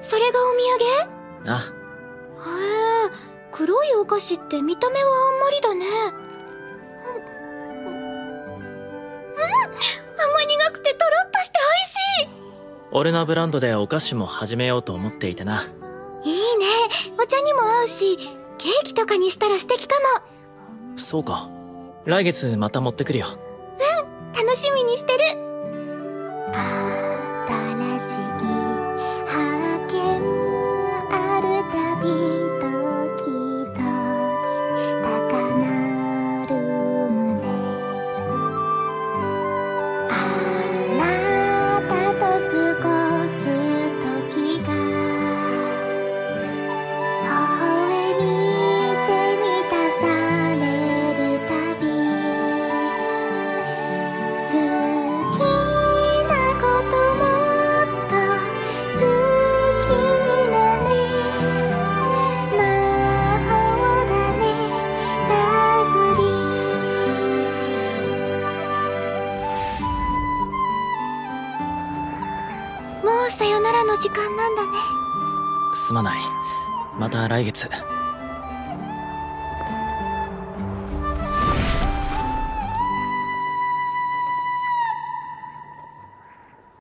それがお土産？あ。へえ黒いお菓子って見た目はあんまりだね。うん、甘苦くてとろっとして美味しい。俺のブランドでお菓子も始めようと思っていてな。いいね。お茶にも合うしケーキとかにしたら素敵かも。そうか。来月また持ってくるよ。うん。楽しみにしてるもうさよならの時間なんだね。すまない。また来月。